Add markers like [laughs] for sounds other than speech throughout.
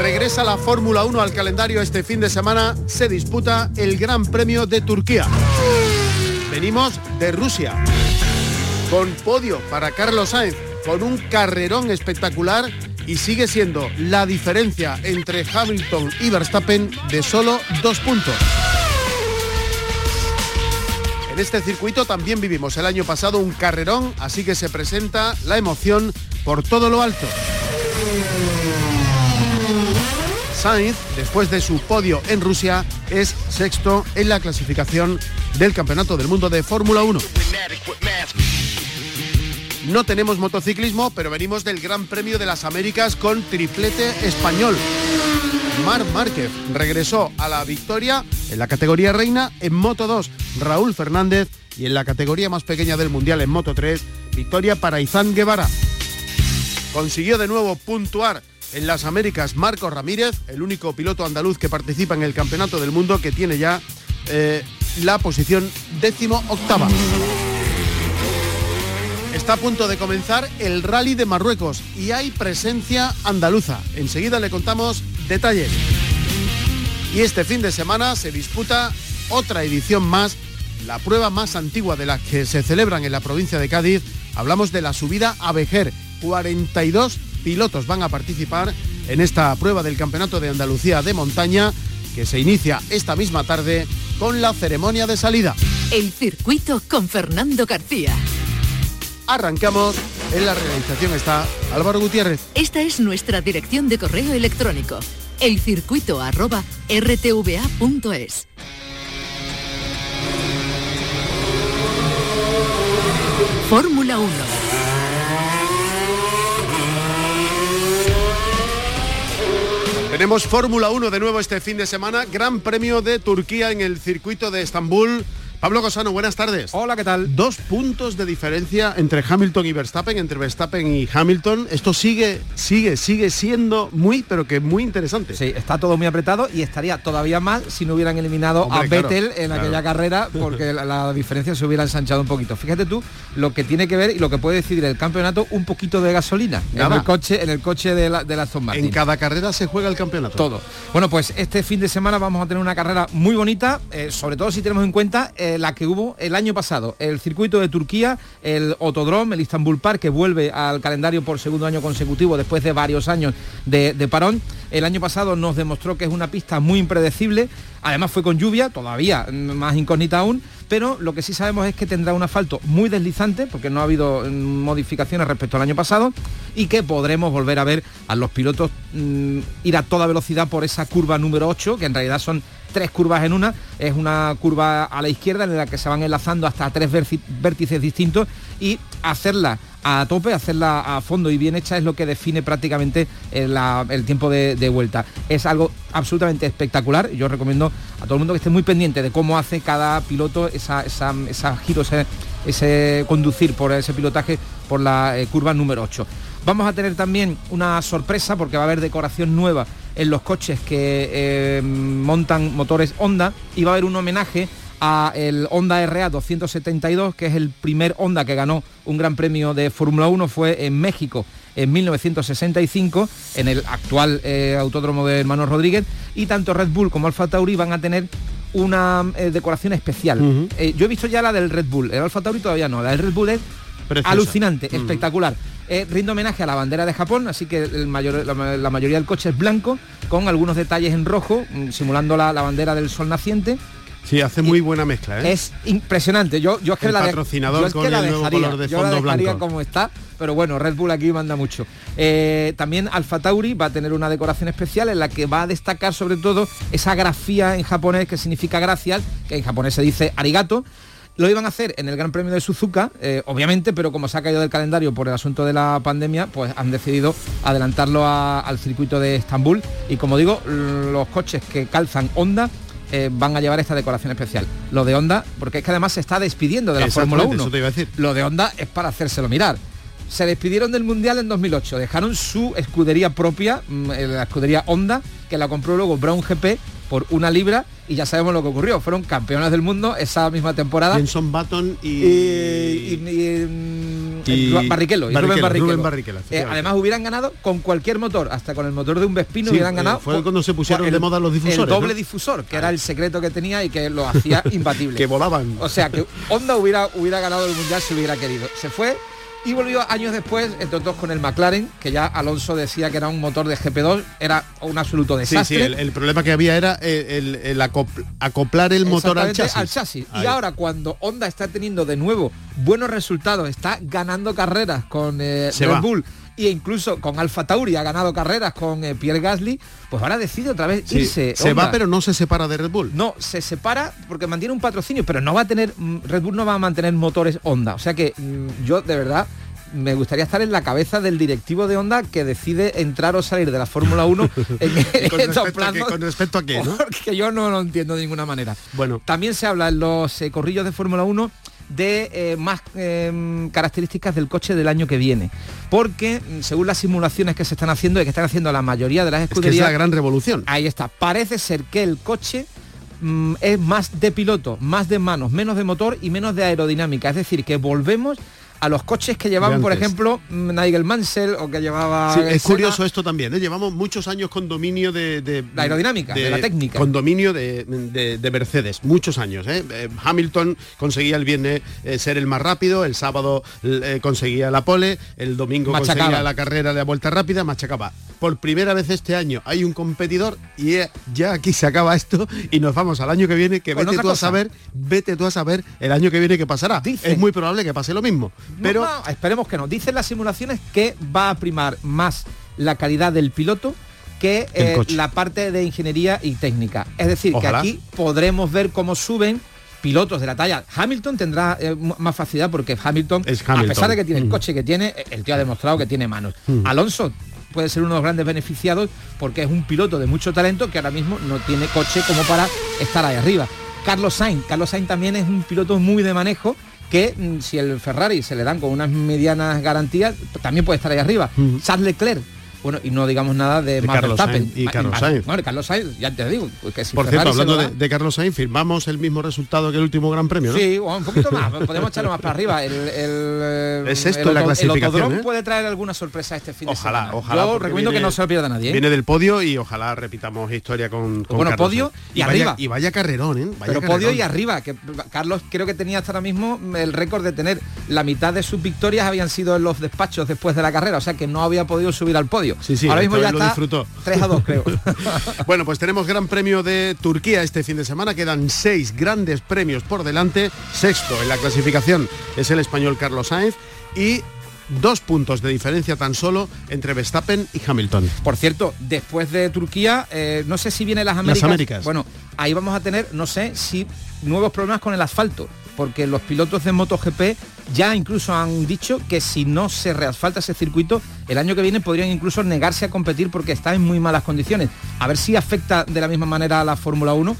Regresa la Fórmula 1 al calendario este fin de semana. Se disputa el Gran Premio de Turquía. Venimos de Rusia. Con podio para Carlos Sainz, con un carrerón espectacular y sigue siendo la diferencia entre Hamilton y Verstappen de solo dos puntos. En este circuito también vivimos el año pasado un carrerón, así que se presenta la emoción por todo lo alto. Sainz, después de su podio en Rusia, es sexto en la clasificación del Campeonato del Mundo de Fórmula 1. No tenemos motociclismo, pero venimos del Gran Premio de las Américas con triplete español. Mar Márquez regresó a la victoria en la categoría reina en Moto 2, Raúl Fernández y en la categoría más pequeña del Mundial en Moto 3, victoria para Izán Guevara. Consiguió de nuevo puntuar en las Américas Marcos Ramírez, el único piloto andaluz que participa en el Campeonato del Mundo que tiene ya eh, la posición décimo octava. Está a punto de comenzar el Rally de Marruecos y hay presencia andaluza. Enseguida le contamos detalles. Y este fin de semana se disputa otra edición más, la prueba más antigua de las que se celebran en la provincia de Cádiz. Hablamos de la subida a Vejer. 42 pilotos van a participar en esta prueba del Campeonato de Andalucía de Montaña que se inicia esta misma tarde con la ceremonia de salida. El circuito con Fernando García. Arrancamos. En la realización está Álvaro Gutiérrez. Esta es nuestra dirección de correo electrónico. Elcircuito arroba rtva.es. Fórmula 1. Tenemos Fórmula 1 de nuevo este fin de semana, Gran Premio de Turquía en el circuito de Estambul. Pablo Cosano, buenas tardes. Hola, ¿qué tal? Dos puntos de diferencia entre Hamilton y Verstappen, entre Verstappen y Hamilton. Esto sigue, sigue, sigue siendo muy, pero que muy interesante. Sí, está todo muy apretado y estaría todavía mal si no hubieran eliminado Hombre, a claro, Vettel en claro. aquella carrera, porque la, la diferencia se hubiera ensanchado un poquito. Fíjate tú lo que tiene que ver y lo que puede decidir el campeonato, un poquito de gasolina en el coche, en el coche de la, de la Aston Martin. En cada carrera se juega el campeonato. Todo. Bueno, pues este fin de semana vamos a tener una carrera muy bonita, eh, sobre todo si tenemos en cuenta eh, la que hubo el año pasado. El circuito de Turquía, el Autodrome, el Istanbul Park, que vuelve al calendario por segundo año consecutivo después de varios años de, de parón. El año pasado nos demostró que es una pista muy impredecible. Además fue con lluvia, todavía mm, más incógnita aún, pero lo que sí sabemos es que tendrá un asfalto muy deslizante, porque no ha habido mm, modificaciones respecto al año pasado, y que podremos volver a ver a los pilotos mm, ir a toda velocidad por esa curva número 8, que en realidad son tres curvas en una, es una curva a la izquierda en la que se van enlazando hasta tres vértices distintos y hacerla a tope, hacerla a fondo y bien hecha es lo que define prácticamente el, la- el tiempo de, vuelta. Es algo absolutamente espectacular. Yo recomiendo a todo el mundo que esté muy pendiente de cómo hace cada piloto esa, esa, esa giro, ese, ese conducir por ese pilotaje por la eh, curva número 8. Vamos a tener también una sorpresa porque va a haber decoración nueva en los coches que eh, montan motores Honda y va a haber un homenaje a el Honda RA 272, que es el primer Honda que ganó un gran premio de Fórmula 1, fue en México en 1965, en el actual eh, autódromo de Hermanos Rodríguez, y tanto Red Bull como Alfa Tauri van a tener una eh, decoración especial. Eh, yo he visto ya la del Red Bull, el Alfa Tauri todavía no, la del Red Bull es Preciosa. alucinante, espectacular. Eh, rinde homenaje a la bandera de Japón, así que el mayor- la, ma- la mayoría del coche es blanco, con algunos detalles en rojo, mm, simulando la, la bandera del sol naciente. Sí, hace muy buena mezcla, ¿eh? Es impresionante. Yo, yo es que El la patrocinador yo es con que la el nuevo dejaría, color de yo la dejaría blanco. como está, pero bueno, Red Bull aquí manda mucho. Eh, también Alfa Tauri va a tener una decoración especial en la que va a destacar sobre todo esa grafía en japonés que significa gracias, que en japonés se dice arigato. Lo iban a hacer en el Gran Premio de Suzuka, eh, obviamente, pero como se ha caído del calendario por el asunto de la pandemia, pues han decidido adelantarlo al circuito de Estambul. Y como digo, los coches que calzan Honda eh, van a llevar esta decoración especial. Lo de Honda, porque es que además se está despidiendo de la Fórmula 1. Lo de Honda es para hacérselo mirar. Se despidieron del Mundial en 2008, dejaron su escudería propia, mm, la escudería Honda, que la compró luego Brown GP por una libra y ya sabemos lo que ocurrió. Fueron campeones del mundo esa misma temporada. Jenson Button y, y, mm, Barrichello, eh, además hubieran ganado con cualquier motor, hasta con el motor de un Vespino hubieran eh, ganado. fue cuando se pusieron de moda los difusores. El doble difusor, que era el secreto que tenía y que lo hacía [laughs] imbatible. que volaban. O sea que Honda hubiera, hubiera ganado el mundial si hubiera querido. Se fue y volvió años después, entre otros con el McLaren, que ya Alonso decía que era un motor de GP2, era un absoluto desastre. Sí, sí, el, problema que había era el, acoplar el motor al chasis. Al chasis. Y ahora cuando Honda está teniendo de nuevo buenos resultados, está ganando carreras con eh, Red Bull e incluso con Alfa Tauri ha ganado carreras con eh, Pierre Gasly, pues ahora decide otra vez irse. Se va pero no se separa de Red Bull. No, se separa porque mantiene un patrocinio, pero no va a tener, mm, Red Bull no va a mantener motores Honda. O sea que mm, yo de verdad me gustaría estar en la cabeza del directivo de Honda que decide entrar o salir de la Fórmula 1 [laughs] en, estos planos. con respecto a qué, ¿no? [laughs] Porque yo no lo entiendo de ninguna manera. Bueno. También se habla en los eh, corrillos de Fórmula 1 de eh, más em, características del coche del año que viene. Porque mm, según las simulaciones que se están haciendo y que están haciendo la mayoría de las escuderías... Es, la gran revolución. Ahí está. Parece ser que el coche mm, es más de piloto, más de manos, menos de motor y menos de aerodinámica. Es decir, que volvemos a los coches que llevaban, por ejemplo, Nigel Mansell o que llevaba... Sí, es curioso esto también, ¿eh? llevamos muchos años con dominio de... la aerodinámica, de, la técnica. Con dominio de, Mercedes, muchos años. ¿eh? Eh, Hamilton conseguía el viernes ser el más rápido, el sábado conseguía la pole, el domingo conseguía la carrera de la vuelta rápida, machacaba. Por primera vez este año hay un competidor y ya aquí se acaba esto y nos vamos al año que viene, que vete tú a saber, vete tú a saber el año que viene que pasará. es muy probable que pase lo mismo pero esperemos que no. Dicen las simulaciones que va a primar más la calidad del piloto que eh, la parte de ingeniería y técnica. Es decir, que aquí podremos ver cómo suben pilotos de la talla. Hamilton tendrá eh, más facilidad porque Hamilton, a pesar de que tiene el mm. coche que tiene, el tío ha demostrado que tiene manos. Mm. Alonso puede ser uno de los grandes beneficiados porque es un piloto de mucho talento que ahora mismo no tiene coche como para estar ahí arriba. Carlos Sainz, Carlos Sainz también es un piloto muy de manejo que mm, si el Ferrari se le dan con unas medianas garantías, también puede estar ahí arriba. Charles Leclerc bueno, y no digamos nada de, Carlos Sainz y Carlos Sainz. Bueno, Carlos Sainz, ya te digo, que si Por cierto, hablando de, Carlos Sainz, firmamos el mismo resultado que el último Gran Premio, ¿no? Sí, un poquito más, podemos echarlo más para arriba. El, [laughs] es esto la clasificación. El ¿eh? puede traer alguna sorpresa este fin de semana. Ojalá, Yo recomiendo que no se lo pierda nadie. ¿eh? Viene del podio y ojalá repitamos historia con, con Bueno, podio y, arriba. y vaya carrerón, ¿eh? Pero podio y arriba, que Carlos creo que tenía hasta ahora mismo el récord de tener la mitad de sus victorias habían sido en los despachos después de la carrera, o sea que no había podido subir al podio. Sí, sí, ahora mismo ya lo disfrutó. 3 a 2 creo. [laughs] [laughs] bueno, pues tenemos Gran Premio de Turquía este fin de semana. Quedan seis grandes premios por delante. Sexto en la clasificación es el español Carlos Sainz y dos puntos de diferencia tan solo entre Verstappen y Hamilton. Por cierto, después de Turquía, eh, no sé si viene las Américas. Las Américas. Bueno, ahí vamos a tener, no sé si nuevos problemas con el asfalto porque los pilotos de MotoGP ya incluso han dicho que si no se reasfalta ese circuito, el año que viene podrían incluso negarse a competir porque está en muy malas condiciones. A ver si afecta de la misma manera a la Fórmula 1.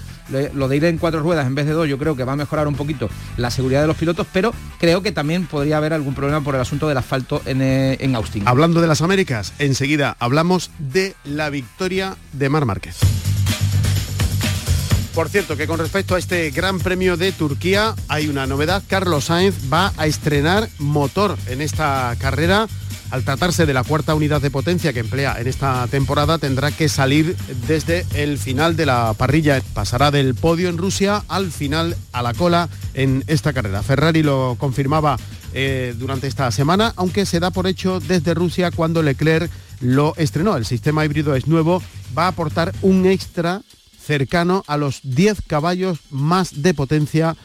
Lo de ir en cuatro ruedas en vez de dos yo creo que va a mejorar un poquito la seguridad de los pilotos, pero creo que también podría haber algún problema por el asunto del asfalto en, eh, en Austin. Hablando de las Américas, enseguida hablamos de la victoria de Mar Márquez. Por cierto, que con respecto a este Gran Premio de Turquía hay una novedad. Carlos Sainz va a estrenar motor en esta carrera. Al tratarse de la cuarta unidad de potencia que emplea en esta temporada, tendrá que salir desde el final de la parrilla. Pasará del podio en Rusia al final a la cola en esta carrera. Ferrari lo confirmaba eh, durante esta semana, aunque se da por hecho desde Rusia cuando Leclerc lo estrenó. El sistema híbrido es nuevo, va a aportar un extra cercano a los 10 caballos más de potencia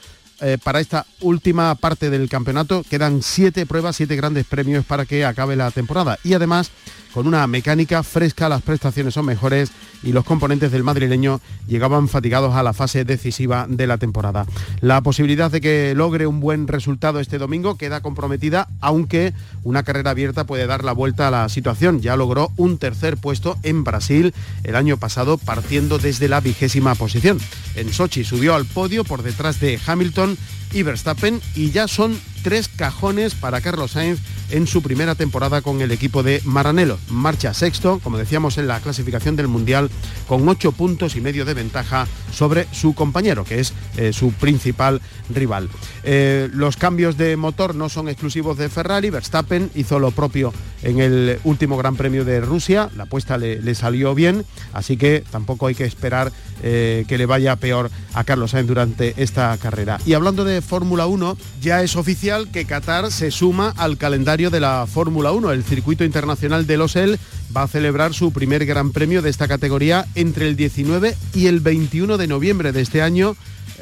eh, para esta última parte del campeonato. Quedan siete pruebas, siete grandes premios para que acabe la temporada. Y además con una mecánica fresca, las prestaciones son mejores y los componentes del madrileño llegaban fatigados a la fase decisiva de la temporada. La posibilidad de que logre un buen resultado este domingo queda comprometida, aunque una carrera abierta puede dar la vuelta a la situación. Ya logró un tercer puesto en Brasil el año pasado partiendo desde la vigésima posición. En Sochi subió al podio por detrás de Hamilton y Verstappen y ya son tres cajones para Carlos Sainz en su primera temporada con el equipo de Maranello. Marcha sexto, como decíamos en la clasificación del Mundial, con ocho puntos y medio de ventaja sobre su compañero, que es eh, su principal rival. Eh, los cambios de motor no son exclusivos de Ferrari, Verstappen hizo lo propio en el último Gran Premio de Rusia, la apuesta le, salió bien, así que tampoco hay que esperar eh, que le vaya peor a Carlos Sainz durante esta carrera. Y hablando de Fórmula 1, ya es oficial que Qatar se suma al calendario de la Fórmula 1. El circuito internacional de Losel va a celebrar su primer gran premio de esta categoría entre el 19 y el 21 de noviembre de este año.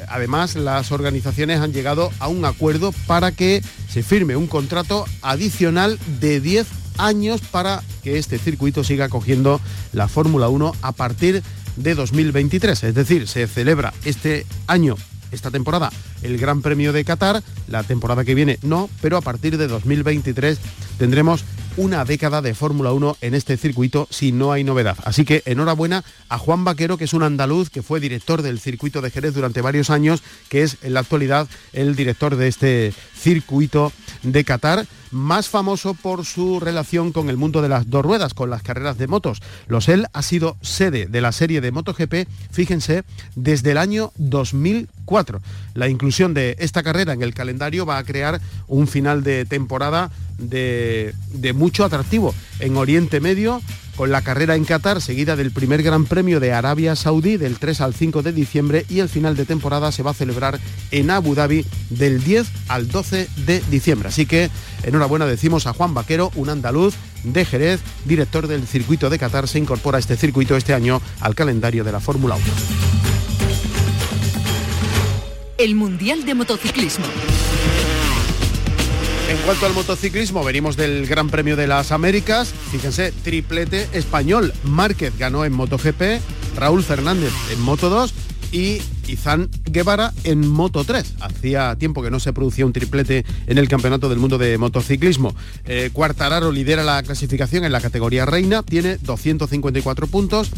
Además, las organizaciones han llegado a un acuerdo para que se firme un contrato adicional de 10 años para que este circuito siga cogiendo la Fórmula 1 a partir de 2023. Es decir, se celebra este año esta temporada el Gran Premio de Qatar, la temporada que viene no, pero a partir de 2023 tendremos una década de Fórmula 1 en este circuito si no hay novedad. Así que enhorabuena a Juan Vaquero, que es un andaluz que fue director del circuito de Jerez durante varios años, que es en la actualidad el director de este circuito de Qatar más famoso por su relación con el mundo de las dos ruedas, con las carreras de motos. Losel ha sido sede de la serie de MotoGP, fíjense, desde el año 2004. La inclusión de esta carrera en el calendario va a crear un final de temporada de, de mucho atractivo. En Oriente Medio con la carrera en Qatar, seguida del primer Gran Premio de Arabia Saudí del 3 al 5 de diciembre y el final de temporada se va a celebrar en Abu Dhabi del 10 al 12 de diciembre. Así que enhorabuena decimos a Juan Vaquero, un andaluz de Jerez, director del circuito de Qatar, se incorpora a este circuito este año al calendario de la Fórmula 1. El Mundial de Motociclismo. Cuanto al motociclismo, venimos del Gran Premio de las Américas. Fíjense, triplete español. Márquez ganó en MotoGP, Raúl Fernández en Moto 2 y Izan Guevara en Moto 3. Hacía tiempo que no se producía un triplete en el Campeonato del Mundo de Motociclismo. Eh, Cuartararo lidera la clasificación en la categoría reina, tiene 254 puntos,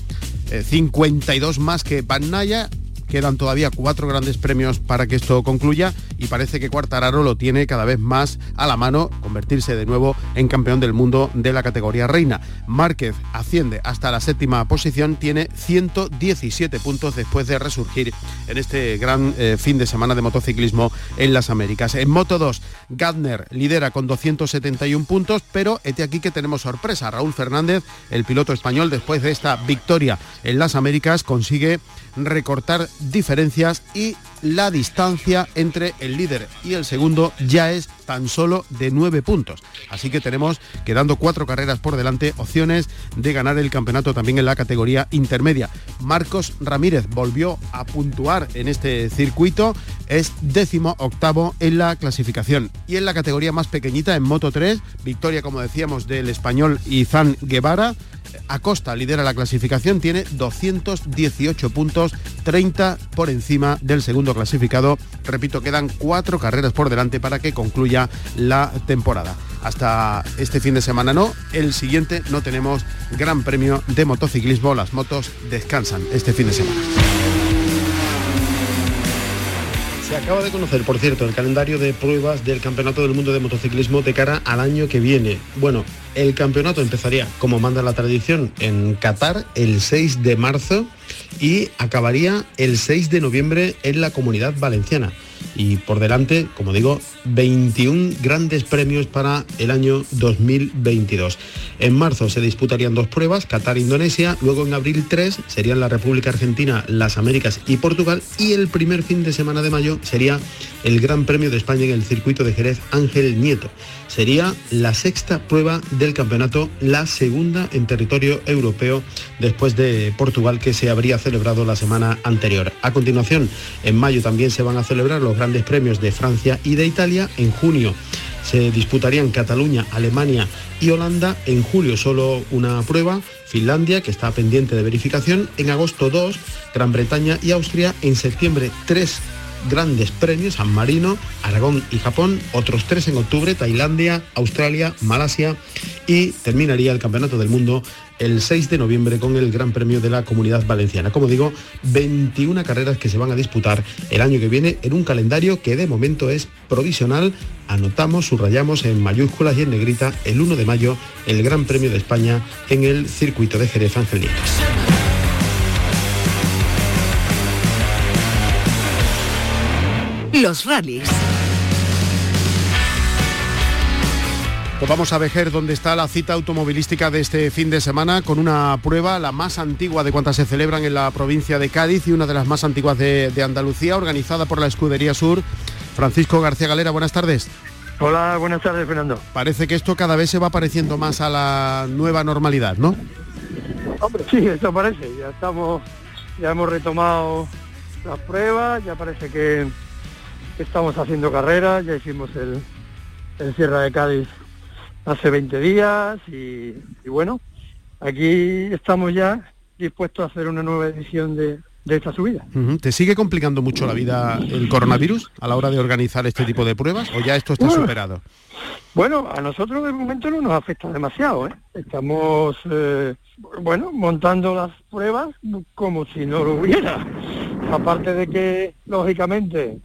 52 eh, más que Van Naya Quedan todavía cuatro grandes premios para que esto concluya y parece que Cuartararo lo tiene cada vez más a la mano, convertirse de nuevo en campeón del mundo de la categoría reina. Márquez asciende hasta la séptima posición, tiene 117 puntos después de resurgir en este gran eh, fin de semana de motociclismo en las Américas. En Moto 2, Gardner lidera con 271 puntos, pero este aquí que tenemos sorpresa. Raúl Fernández, el piloto español, después de esta victoria en las Américas, consigue recortar diferencias y la distancia entre el líder y el segundo ya es tan solo de nueve puntos. Así que tenemos, quedando cuatro carreras por delante, opciones de ganar el campeonato también en la categoría intermedia. Marcos Ramírez volvió a puntuar en este circuito, es décimo octavo en la clasificación. Y en la categoría más pequeñita, en Moto 3, victoria, como decíamos, del español Izan Guevara, Acosta lidera la clasificación, tiene 218 puntos, 30 por encima del segundo clasificado. Repito, quedan cuatro carreras por delante para que concluya la temporada. Hasta este fin de semana no, el siguiente no tenemos gran premio de motociclismo, las motos descansan este fin de semana. Se acaba de conocer, por cierto, el calendario de pruebas del Campeonato del Mundo de Motociclismo de cara al año que viene. Bueno, el campeonato empezaría, como manda la tradición, en Qatar el 6 de marzo y acabaría el 6 de noviembre en la Comunidad Valenciana y por delante, como digo, 21 grandes premios para el año 2022. En marzo se disputarían dos pruebas, Qatar, Indonesia, luego en abril tres serían la República Argentina, las Américas y Portugal y el primer fin de semana de mayo sería el Gran Premio de España en el circuito de Jerez Ángel Nieto. Sería la sexta prueba del campeonato, la segunda en territorio europeo después de Portugal que se habría celebrado la semana anterior. A continuación, en mayo también se van a celebrar los grandes premios de Francia y de Italia. En junio Se disputarían Cataluña, Alemania y Holanda. En julio solo una prueba. Finlandia, que está pendiente de verificación. En agosto dos. Gran Bretaña y Austria. En septiembre tres grandes premios, San Marino, Aragón y Japón, otros tres en octubre, Tailandia, Australia, Malasia y terminaría el Campeonato del Mundo el 6 de noviembre con el Gran Premio de la Comunidad Valenciana. Como digo, 21 carreras que se van a disputar el año que viene en un calendario que de momento es provisional. Anotamos, subrayamos en mayúsculas y en negrita el 1 de mayo el Gran Premio de España en el circuito de Jerez Ángel Nieves. Los rallies. Pues vamos a ver dónde está la cita automovilística de este fin de semana con una prueba, la más antigua de cuantas se celebran en la provincia de Cádiz y una de las más antiguas de, Andalucía, organizada por la Escudería Sur. Francisco García Galera, buenas tardes. Hola, buenas tardes, Fernando. Parece que esto cada vez se va pareciendo más a la nueva normalidad, ¿no? Hombre, sí, eso parece. Ya estamos, ya hemos retomado las pruebas, ya parece que estamos haciendo carreras, ya hicimos el, el Sierra de Cádiz hace 20 días y, bueno, aquí estamos ya dispuestos a hacer una nueva edición de, esta subida. ¿Te sigue complicando mucho la vida el coronavirus a la hora de organizar este tipo de pruebas o ya esto está superado? Bueno, a nosotros de momento no nos afecta demasiado. ¿eh? Estamos, eh, bueno, montando las pruebas como si no lo hubiera. Aparte de que, lógicamente,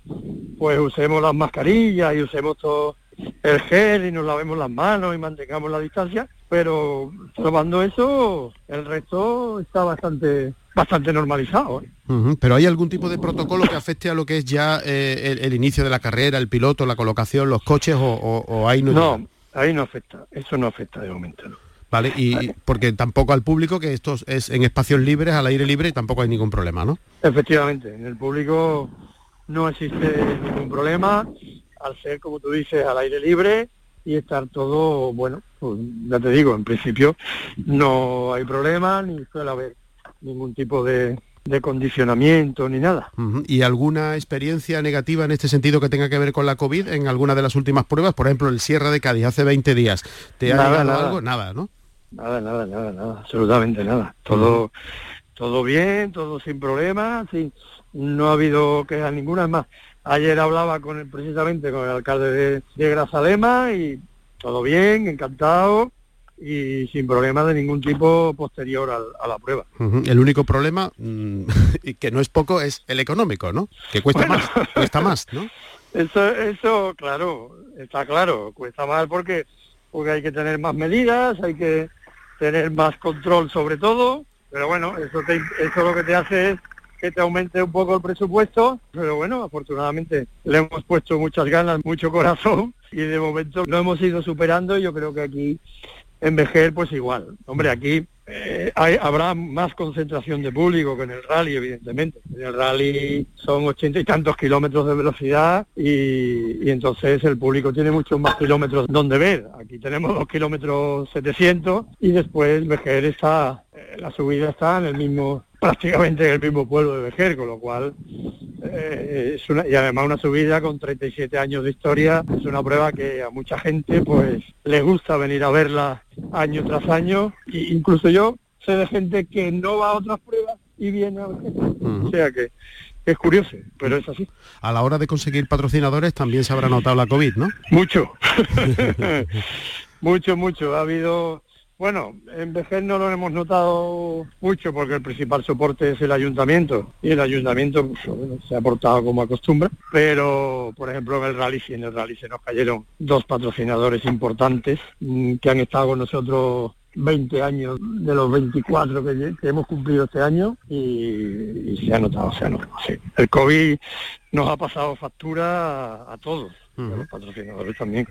pues usemos las mascarillas y usemos todo el gel y nos lavemos las manos y mantengamos la distancia, pero probando eso, el resto está bastante bastante normalizado. ¿eh? Pero ¿hay algún tipo de protocolo que afecte a lo que es ya eh, el, inicio de la carrera, el piloto, la colocación, los coches o, ahí no? No, ahí no afecta, eso no afecta de momento. Vale, y porque tampoco al público, que esto es en espacios libres, al aire libre, tampoco hay ningún problema, ¿no? Efectivamente, en el público no existe ningún problema, al ser, como tú dices, al aire libre y estar todo, bueno, pues, ya te digo, en principio no hay problema ni suele haber ningún tipo de, condicionamiento ni nada. ¿Y alguna experiencia negativa en este sentido que tenga que ver con la COVID en alguna de las últimas pruebas? Por ejemplo, el Sierra de Cádiz hace 20 días. ¿Te ha nada, algo? Nada, ¿no? Nada, nada, nada, nada, absolutamente nada. Todo, todo bien, todo sin problemas, sin, no ha habido quejas ninguna. más, ayer hablaba con el, precisamente con el alcalde de, de Grazalema y todo bien, encantado y sin problema de ningún tipo posterior a, la prueba. El único problema, mm, [laughs] y que no es poco, es el económico, ¿no? Que cuesta más, cuesta más, ¿no? [laughs] Eso, eso, claro, está claro, cuesta más porque, porque hay que tener más medidas, hay que tener más control sobre todo, pero bueno, eso, eso lo que te hace es que te aumente un poco el presupuesto, pero bueno, afortunadamente le hemos puesto muchas ganas, mucho corazón [laughs] y de momento lo hemos ido superando y yo creo que aquí en Vejer pues igual. Hombre, aquí eh, habrá más concentración de público que en el rally, evidentemente. En el rally son ochenta y tantos kilómetros de velocidad y, entonces el público tiene muchos más kilómetros donde ver. Aquí tenemos dos kilómetros 700 y después Vejer está, eh, la subida está en el mismo prácticamente en el mismo pueblo de Vejer, con lo cual eh, es una, y además una subida con 37 años de historia, es una prueba que a mucha gente pues le gusta venir a verla año tras año, e incluso yo sé de gente que no va a otras pruebas y viene a Vejer. O sea que es curioso, pero es así. A la hora de conseguir patrocinadores también se habrá notado la COVID, ¿no? Mucho. [laughs] mucho, mucho. Ha habido bueno, en Vejer no lo hemos notado mucho porque el principal soporte es el ayuntamiento y el ayuntamiento pues, se ha portado como acostumbra, pero por ejemplo en el rally sí, en el rally se nos cayeron dos patrocinadores importantes mm, que han estado con nosotros 20 años de los 24 que, hemos cumplido este año y, se ha notado, se ha notado. Sí. El COVID nos ha pasado factura a todos los patrocinadores también,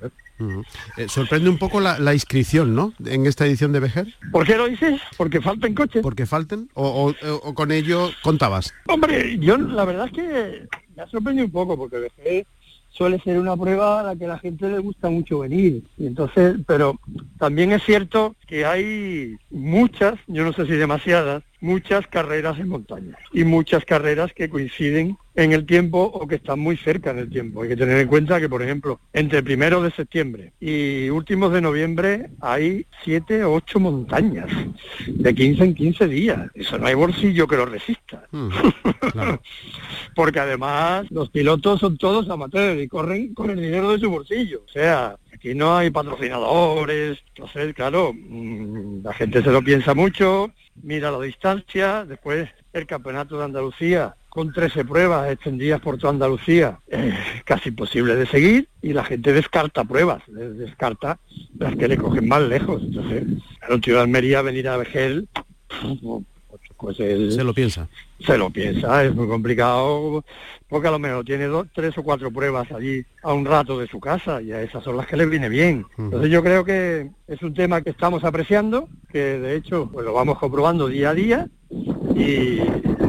eh, sorprende un poco la, inscripción, ¿no? En esta edición de Vejer. ¿Por qué lo dices? ¿Porque falten coches? ¿Porque falten? ¿O, con ello contabas? Hombre, yo la verdad es que me ha sorprendido un poco, porque Vejer suele ser una prueba a la que la gente le gusta mucho venir. Y entonces, pero también es cierto que hay muchas, yo no sé si demasiadas, muchas carreras en montaña y muchas carreras que coinciden en el tiempo o que están muy cerca en el tiempo. Hay que tener en cuenta que, por ejemplo, entre primero de septiembre y últimos de noviembre hay siete o ocho montañas de 15 en 15 días. Eso no hay bolsillo que lo resista. Mm, claro. [laughs] Porque además los pilotos son todos amateurs y corren con el dinero de su bolsillo. O sea, aquí no hay patrocinadores. Entonces, claro, mm, la gente se lo piensa mucho, mira la distancia, después el campeonato de Andalucía con 13 pruebas extendidas por toda Andalucía, eh, casi imposible de seguir, y la gente descarta pruebas, descarta las que le cogen más lejos. Entonces, el tío de Almería venir a Vejel, pues él Se lo piensa. Se lo piensa, es muy complicado, porque a lo mejor tiene dos, tres o cuatro pruebas allí a un rato de su casa, y a esas son las que le viene bien. Entonces yo creo que es un tema que estamos apreciando, que de hecho pues lo vamos comprobando día a día, y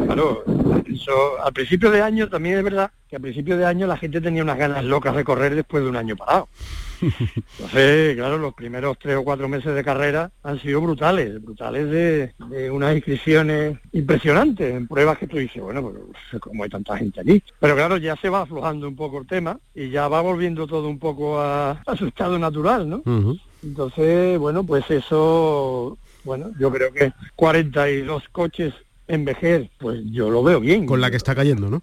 claro, eso, al principio de año también es verdad que al principio de año la gente tenía unas ganas locas de correr después de un año parado. Entonces, claro, los primeros tres o cuatro meses de carrera han sido brutales, brutales de, de unas inscripciones impresionantes en pruebas que tú dices, bueno, pues como hay tanta gente allí. Pero claro, ya se va aflojando un poco el tema y ya va volviendo todo un poco a, a su estado natural, ¿no? Entonces, bueno, pues eso, bueno, yo creo que 42 coches en Vejer, pues yo lo veo bien. Con la que está cayendo, ¿no?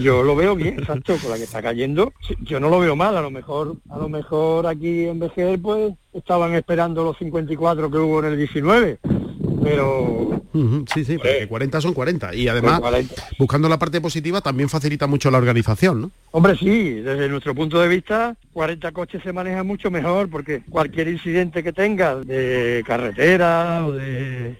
Yo lo veo bien, exacto, con la que está cayendo. Yo no lo veo mal, a lo mejor, a lo mejor aquí en Vejer, pues estaban esperando los 54 que hubo en el 19, pero Sí, sí, porque 40 son 40. Y además, Pues 40. buscando la parte positiva, también facilita mucho la organización, ¿no? Hombre, sí, desde nuestro punto de vista, 40 coches se manejan mucho mejor porque cualquier incidente que tengas de carretera o de.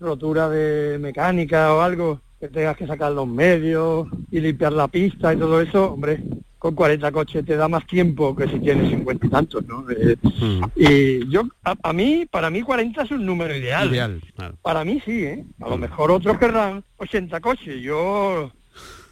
Rotura de mecánica o algo, que tengas que sacar los medios y limpiar la pista y todo eso, hombre, con 40 coches te da más tiempo que si tienes 50 y tantos, ¿no? Eh, y yo, a, a mí, para mí 40 es un número ideal. Ideal, claro. Para mí sí, ¿eh? A lo mejor otros querrán 80 coches. Yo,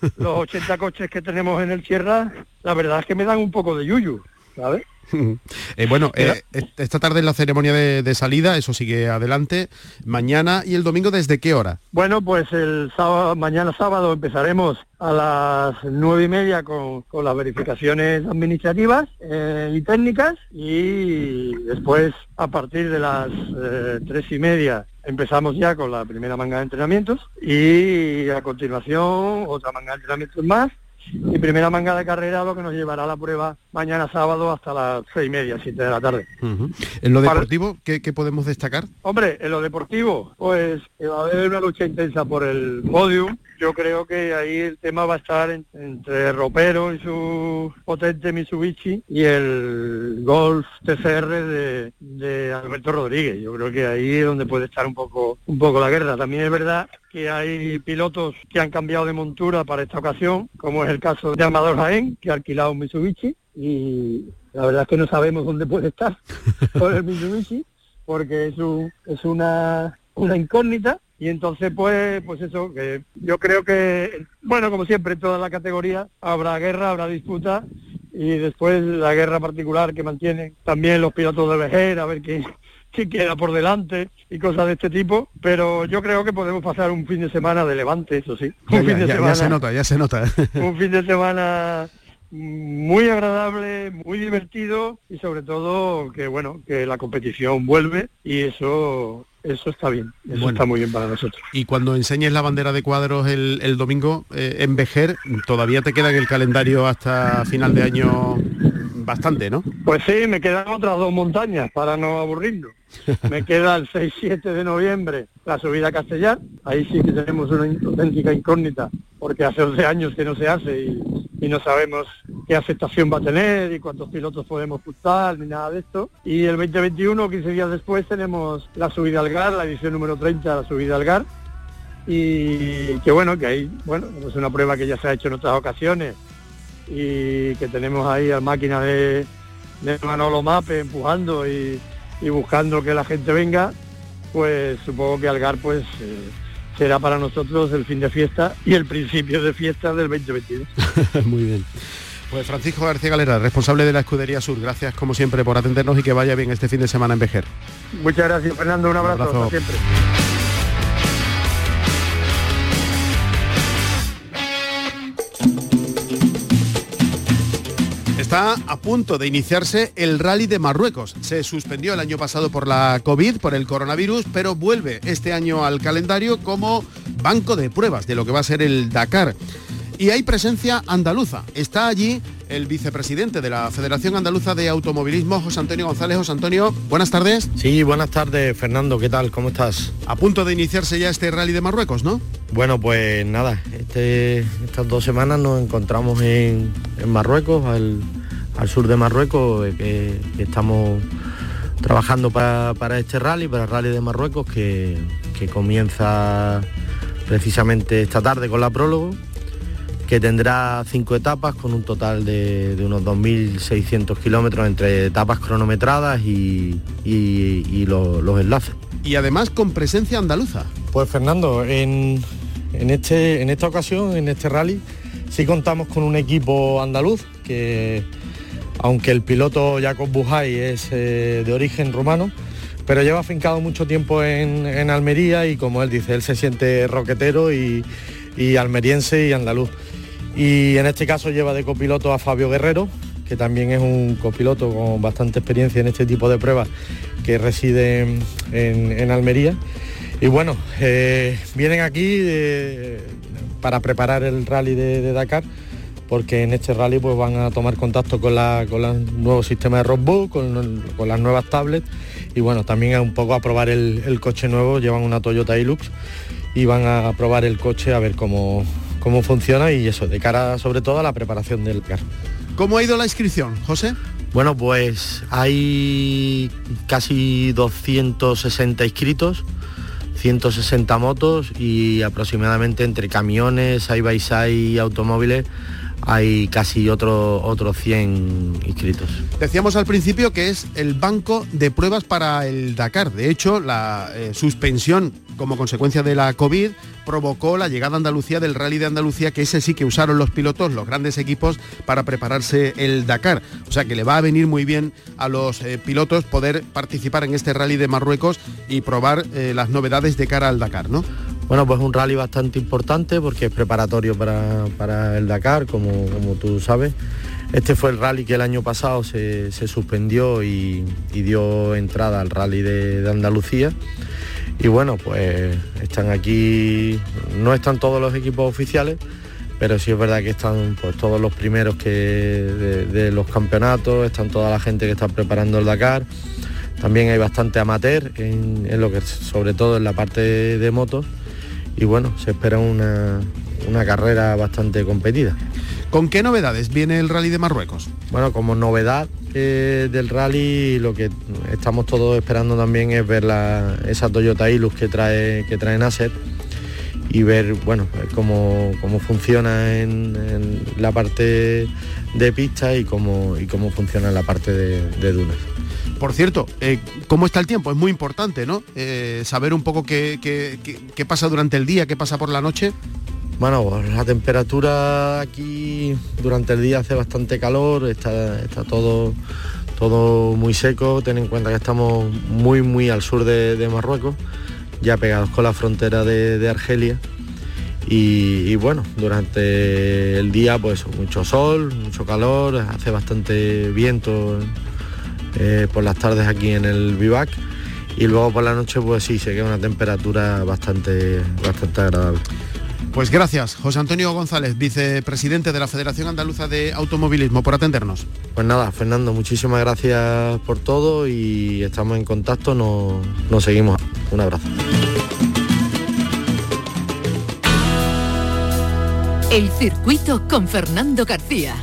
[laughs] los 80 coches que tenemos en el Sierra, la verdad es que me dan un poco de yuyu, ¿sabes? [laughs] Eh, bueno, eh, est- esta tarde es la ceremonia de, de salida, eso sigue adelante. Mañana y el domingo, ¿desde qué hora? Bueno, pues el sábado, mañana sábado empezaremos a las nueve y media con, con las verificaciones administrativas eh, y técnicas y después a partir de las tres y media empezamos ya con la primera manga de entrenamientos y a continuación otra manga de entrenamientos más y primera manga de carrera lo que nos llevará a la prueba mañana sábado hasta las seis y media, siete de la tarde. En lo Para- deportivo, ¿qué, qué podemos destacar? Hombre, en lo deportivo, pues que va a haber una lucha intensa por el podium. Yo creo que ahí el tema va a estar en- entre Ropero y su potente Mitsubishi y el Golf TCR de, de Alberto Rodríguez. Yo creo que ahí es donde puede estar un poco, un poco la guerra. También es verdad que hay pilotos que han cambiado de montura para esta ocasión, como es el caso de Amador Jaén, que ha alquilado un Mitsubishi y la verdad es que no sabemos dónde puede estar [laughs] con el Mitsubishi porque es, un- es una, una incógnita. Y entonces pues pues eso que yo creo que bueno como siempre en toda la categoría habrá guerra habrá disputa y después la guerra particular que mantienen también los pilotos de Vejer a ver quién quién queda por delante y cosas de este tipo pero yo creo que podemos pasar un fin de semana de levante eso sí Ya, un fin ya, de ya- ya semana se nota, ya se nota. [laughs] un fin de semana muy agradable, muy divertido y sobre todo que bueno, que la competición vuelve y eso eso está bien, eso Bueno. está muy bien para nosotros. y cuando enseñes la bandera de cuadros el, el domingo eh, en Vejer, todavía te queda en el calendario hasta final de año bastante, ¿no? Pues sí, me quedan otras dos montañas para no aburrirnos. [laughs] Me queda el 6-7 de noviembre la subida a Castellar. Ahí sí que tenemos una auténtica incógnita porque hace 11 años que no se hace y, no sabemos qué aceptación va a tener y cuántos pilotos podemos juntar ni nada de esto. Y el 2021, 15 días después, tenemos la subida al GAR, la edición número 30, la subida al GAR. Y que bueno, que ahí, bueno, es una prueba que ya se ha hecho en otras ocasiones y que tenemos ahí a máquina de, de Manolo Mape empujando y, y buscando que la gente venga, pues supongo que Algar pues eh, será para nosotros el fin de fiesta y el principio de fiesta del 2022. [laughs] Muy bien. Pues Francisco García Galera, responsable de la Escudería Sur, gracias como siempre por atendernos y que vaya bien este fin de semana en Vejer. Muchas gracias Fernando, un abrazo, abrazo. hasta siempre. Está a punto de iniciarse el rally de Marruecos. Se suspendió el año pasado por la COVID, por el coronavirus, pero vuelve este año al calendario como banco de pruebas de lo que va a ser el Dakar. Y hay presencia andaluza. Está allí el vicepresidente de la Federación Andaluza de Automovilismo, José Antonio González. José Antonio, buenas tardes. Sí, buenas tardes, Fernando. ¿Qué tal? ¿Cómo estás? A punto de iniciarse ya este rally de Marruecos, ¿no? Bueno, pues nada, este, estas dos semanas nos encontramos en, Marruecos, al, sur de Marruecos, eh, que, estamos trabajando para, este rally, para el rally de Marruecos, que, que comienza precisamente esta tarde con la prólogo que tendrá cinco etapas con un total de, unos 2.600 kilómetros entre etapas cronometradas y, los enlaces. Y además con presencia andaluza. Pues Fernando, en, este, en esta ocasión, en este rally, sí contamos con un equipo andaluz que, aunque el piloto Jacob Bujay es eh, de origen rumano, pero lleva afincado mucho tiempo en, Almería y como él dice, él se siente roquetero y almeriense y andaluz. Y en este caso lleva de copiloto a Fabio Guerrero, que también es un copiloto con bastante experiencia en este tipo de pruebas, que reside en, Almería. Y bueno, eh, vienen aquí eh, para preparar el rally de, Dakar, porque en este rally pues van a tomar contacto con, la, con el nuevo sistema de roadbook, con, con, las nuevas tablets y bueno, también un poco a probar el, el coche nuevo, llevan una Toyota Hilux y van a probar el coche a ver cómo, cómo funciona y eso, de cara sobre todo a la preparación del carro. ¿Cómo ha ido la inscripción, José? Bueno, pues hay casi 260 inscritos, 160 motos y aproximadamente entre camiones, side by side y automóviles hay casi otros otro 100 inscritos. Decíamos al principio que es el banco de pruebas para el Dakar. De hecho, la eh, suspensión como consecuencia de la COVID provocó la llegada a Andalucía del Rally de Andalucía, que ese sí que usaron los pilotos, los grandes equipos, para prepararse el Dakar. O sea que le va a venir muy bien a los eh, pilotos poder participar en este Rally de Marruecos y probar eh, las novedades de cara al Dakar, ¿no? Bueno, pues un rally bastante importante porque es preparatorio para, el Dakar, como, como, tú sabes. Este fue el rally que el año pasado se, suspendió y, dio entrada al rally de Andalucía y bueno, pues están aquí, no están todos los equipos oficiales, pero sí es verdad que están pues, todos los primeros que de, los campeonatos, están toda la gente que está preparando el Dakar. También hay bastante amateur en, lo que sobre todo en la parte de, motos y bueno, se espera una, una carrera bastante competida. ¿Con qué novedades viene el Rally de Marruecos? Bueno, como novedad eh, del rally lo que estamos todos esperando también es ver la, esa Toyota Hilux que trae, que trae Nasser y ver bueno cómo, cómo funciona en, la parte de pista y cómo, y cómo funciona la parte de, dunas. Por cierto, eh, ¿cómo está el tiempo? Es muy importante, ¿no? Eh, saber un poco qué, qué pasa durante el día, qué pasa por la noche. Bueno, la temperatura aquí durante el día hace bastante calor, está, todo muy seco, ten en cuenta que estamos muy muy al sur de, Marruecos, ya pegados con la frontera de, Argelia. Y, bueno, durante el día pues mucho sol, mucho calor, hace bastante viento eh, por las tardes aquí en el vivac y luego por la noche pues sí, se queda una temperatura bastante, bastante agradable. Pues gracias, José Antonio González, vicepresidente de la Federación Andaluza de Automovilismo, por atendernos. Pues nada, Fernando, muchísimas gracias por todo y estamos en contacto, nos, seguimos. Un abrazo. El circuito con Fernando García.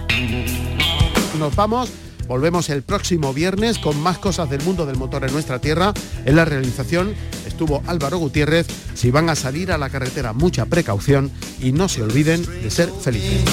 Nos vamos Volvemos el próximo viernes con más cosas del mundo del motor en nuestra tierra. En la realización estuvo Álvaro Gutiérrez. Si van a salir a la carretera, mucha precaución y no se olviden de ser felices.